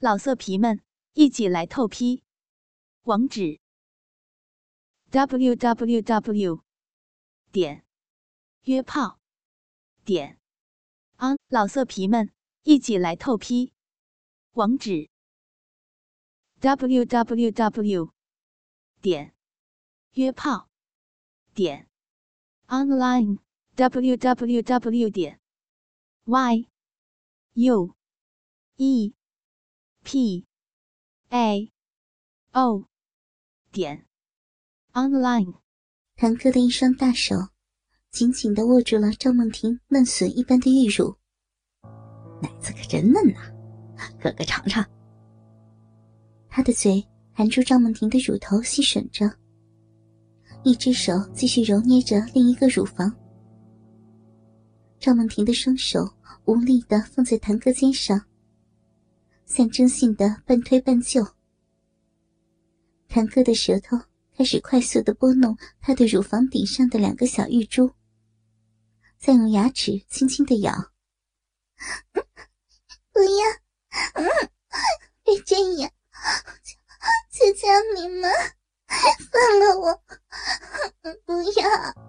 老色皮们，一起来透批！网址：w w w 点约炮点 on。老色皮们，一起来透批！网址：w w w 点约炮点 online w w w 点 y u e p a o 点 online。堂哥的一双大手紧紧的握住了赵梦婷嫩笋一般的玉乳，奶子可真嫩呐，哥哥尝尝。他的嘴含住赵梦婷的乳头吸吮着，一只手继续揉捏着另一个乳房。赵梦婷的双手无力的放在堂哥肩上，象征性的半推半就。堂哥的舌头开始快速的拨弄她的乳房顶上的两个小玉珠，再用牙齿轻轻的咬。不要，别这样，求求你们放了我，不要。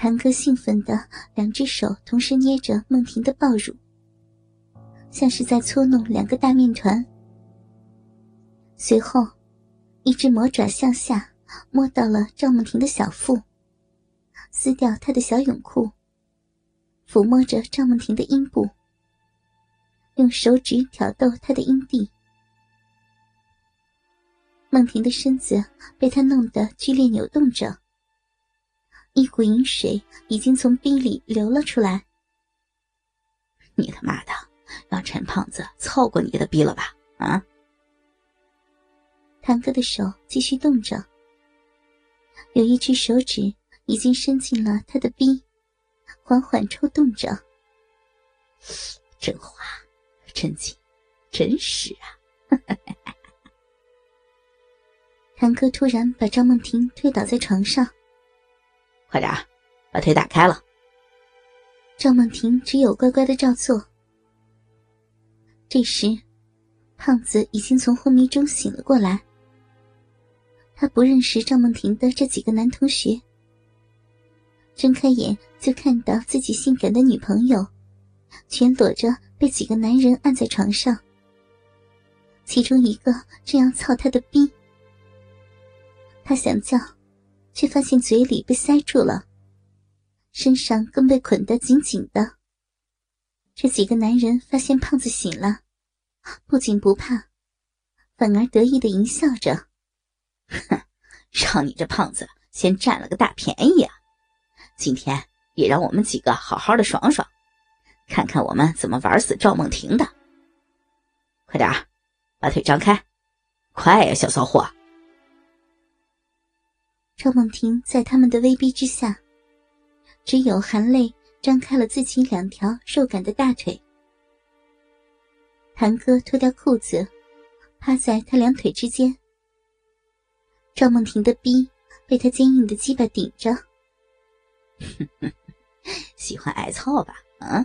堂哥兴奋的两只手同时捏着梦婷的抱乳，像是在搓弄两个大面团。随后，一只魔爪向下摸到了赵梦婷的小腹，撕掉她的小泳裤，抚摸着赵梦婷的阴部，用手指挑逗她的阴蒂。梦婷的身子被他弄得剧烈扭动着。一股淫水已经从逼里流了出来。你他妈的让陈胖子操过你的逼了吧？啊！堂哥的手继续动着，有一只手指已经伸进了他的逼，缓缓抽动着。真滑，真紧，真实啊！堂哥突然把张梦婷推倒在床上。快点，把腿打开了。赵梦婷只有乖乖的照做。这时，胖子已经从昏迷中醒了过来。他不认识赵梦婷的这几个男同学，睁开眼就看到自己性感的女朋友，全裸着被几个男人按在床上。其中一个正要操他的逼，他想叫。却发现嘴里被塞住了，身上更被捆得紧紧的。这几个男人发现胖子醒了，不仅不怕，反而得意的淫笑着：“哼，让你这胖子先占了个大便宜啊！今天也让我们几个好好的爽爽，看看我们怎么玩死赵梦婷的。快点把腿张开，快呀，小骚货！”赵梦婷在他们的威逼之下，只有含泪张开了自己两条肉感的大腿。堂哥脱掉裤子，趴在他两腿之间。赵梦婷的逼被他坚硬的鸡巴顶着。喜欢挨操吧？啊！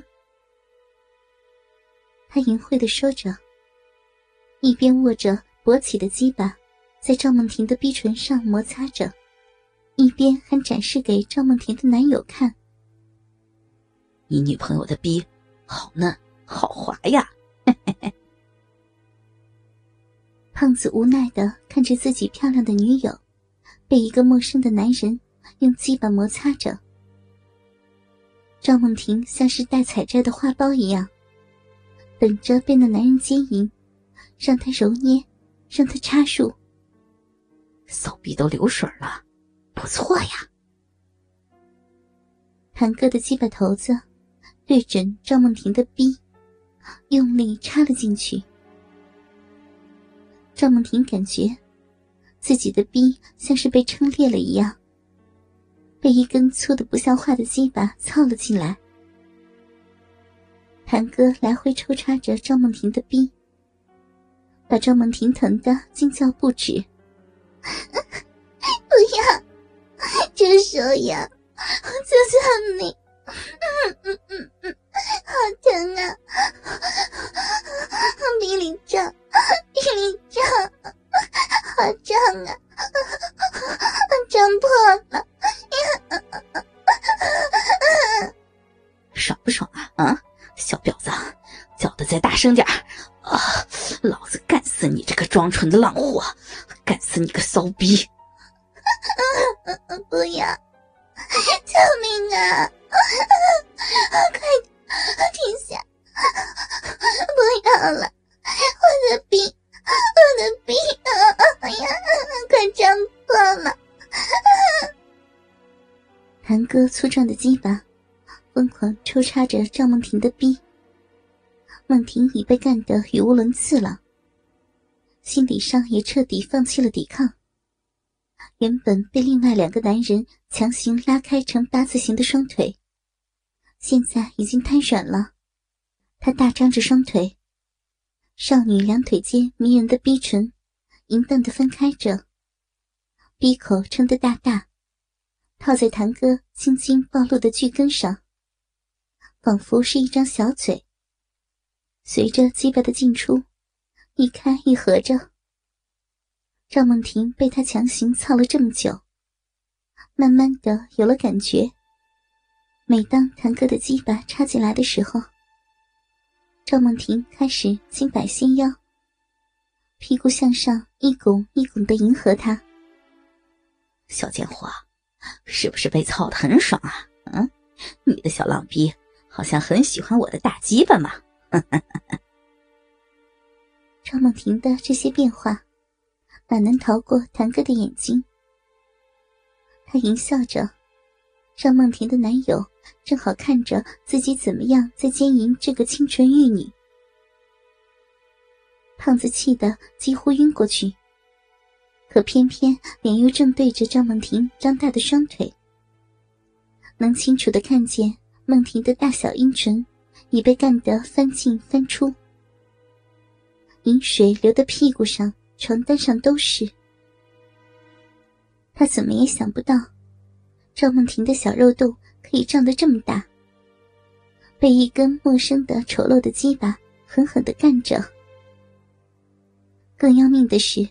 他淫秽的说着，一边握着勃起的鸡巴，在赵梦婷的逼唇上摩擦着。一边还展示给赵梦婷的男友看，你女朋友的逼好嫩好滑呀！胖子无奈的看着自己漂亮的女友，被一个陌生的男人用鸡巴摩擦着。赵梦婷像是待采摘的花苞一样，等着被那男人接引，让他揉捏，让他插入。骚逼都流水了。不错呀，堂哥的鸡巴头子对准赵梦婷的逼，用力插了进去。赵梦婷感觉自己的逼像是被撑裂了一样，被一根粗的不像话的鸡巴操了进来。堂哥来回抽插着赵梦婷的逼，把赵梦婷疼得惊叫不止。不要！这手呀，就求你，嗯嗯嗯嗯，好疼啊！我鼻里胀，鼻里胀，好胀啊！啊胀破了，爽不爽啊？啊，小婊子，叫的再大声点！啊，老子干死你这个装纯的浪货，干死你个骚逼！不要！救命啊！快停下！不要了！我的逼，我的逼！哎呀，快张破了！谭哥粗壮的鸡巴疯狂抽插着赵梦婷的逼，梦婷已被干得语无伦次了，心理上也彻底放弃了抵抗。原本被另外两个男人强行拉开成八字形的双腿，现在已经瘫软了。他大张着双腿，少女两腿间迷人的逼唇淫荡的分开着，逼口撑得大大，套在堂哥青筋暴露的巨根上，仿佛是一张小嘴。随着鸡巴的进出，一开一合着。赵梦婷被他强行操了这么久，慢慢的有了感觉。每当谭哥的鸡巴插进来的时候，赵梦婷开始轻摆纤腰，屁股向上一拱一拱的迎合他。小贱货，是不是被操的很爽啊？嗯，你的小浪逼好像很喜欢我的大鸡巴嘛。赵梦婷的这些变化。哪能逃过谭哥的眼睛？他淫笑着，让梦婷的男友正好看着自己怎么样在奸淫这个清纯玉女。胖子气得几乎晕过去，可偏偏脸又正对着赵梦婷张大的双腿，能清楚的看见梦婷的大小阴唇已被干得翻进翻出，饮水流的屁股上。床单上都是。他怎么也想不到，赵梦婷的小肉洞可以胀得这么大，被一根陌生的丑陋的鸡巴狠狠的干着。更要命的是，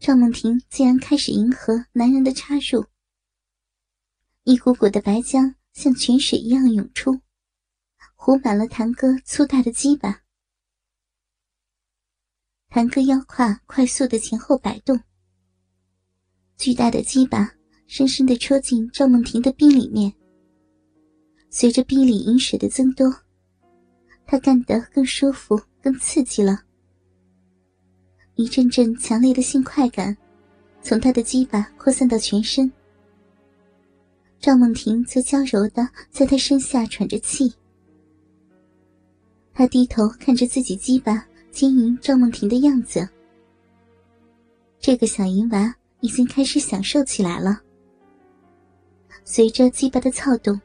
赵梦婷竟然开始迎合男人的插入，一股股的白浆像泉水一样涌出，糊满了谭哥粗大的鸡巴。谭哥腰胯快速的前后摆动，巨大的鸡巴深深的戳进赵梦婷的臂里面。随着臂里饮水的增多，他干得更舒服、更刺激了。一阵阵强烈的性快感从他的鸡巴扩散到全身。赵梦婷则娇柔的在他身下喘着气。他低头看着自己鸡巴。经营赵梦婷的样子，这个小淫娃已经开始享受起来了。随着鸡巴的躁动，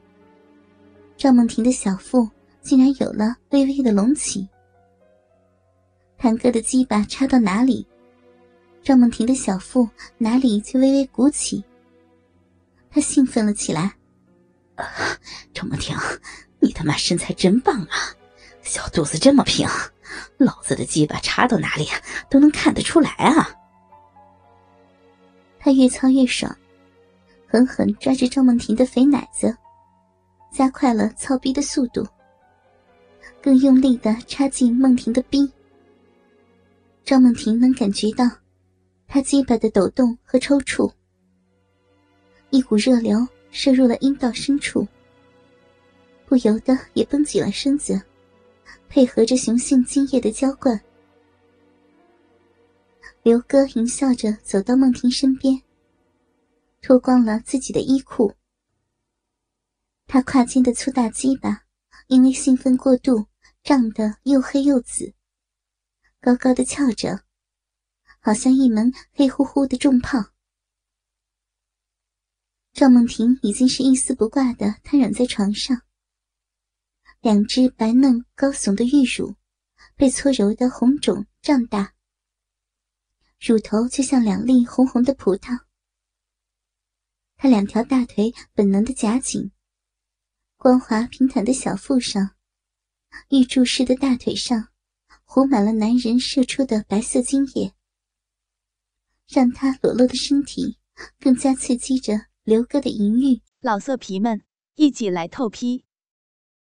赵梦婷的小腹竟然有了微微的隆起。谭哥的鸡巴插到哪里，赵梦婷的小腹哪里就微微鼓起。她兴奋了起来：“赵梦婷，你他妈身材真棒啊，小肚子这么平。”老子的鸡巴插到哪里都能看得出来啊！他越操越爽，狠狠抓着赵梦婷的肥奶子，加快了操逼的速度，更用力的插进梦婷的逼。赵梦婷能感觉到他鸡巴的抖动和抽搐，一股热流射入了阴道深处，不由得也绷紧了身子。配合着雄性精液的浇灌，刘哥淫笑着走到梦婷身边，脱光了自己的衣裤。他胯间的粗大鸡巴因为兴奋过度，胀得又黑又紫，高高的翘着，好像一门黑乎乎的重炮。赵梦婷已经是一丝不挂的瘫软在床上。两只白嫩高耸的玉乳，被搓揉的红肿胀大，乳头就像两粒红红的葡萄。她两条大腿本能的夹紧，光滑平坦的小腹上，玉柱式的大腿上，糊满了男人射出的白色精液，让他裸露的身体更加刺激着刘哥的淫欲。老色皮们，一起来透批！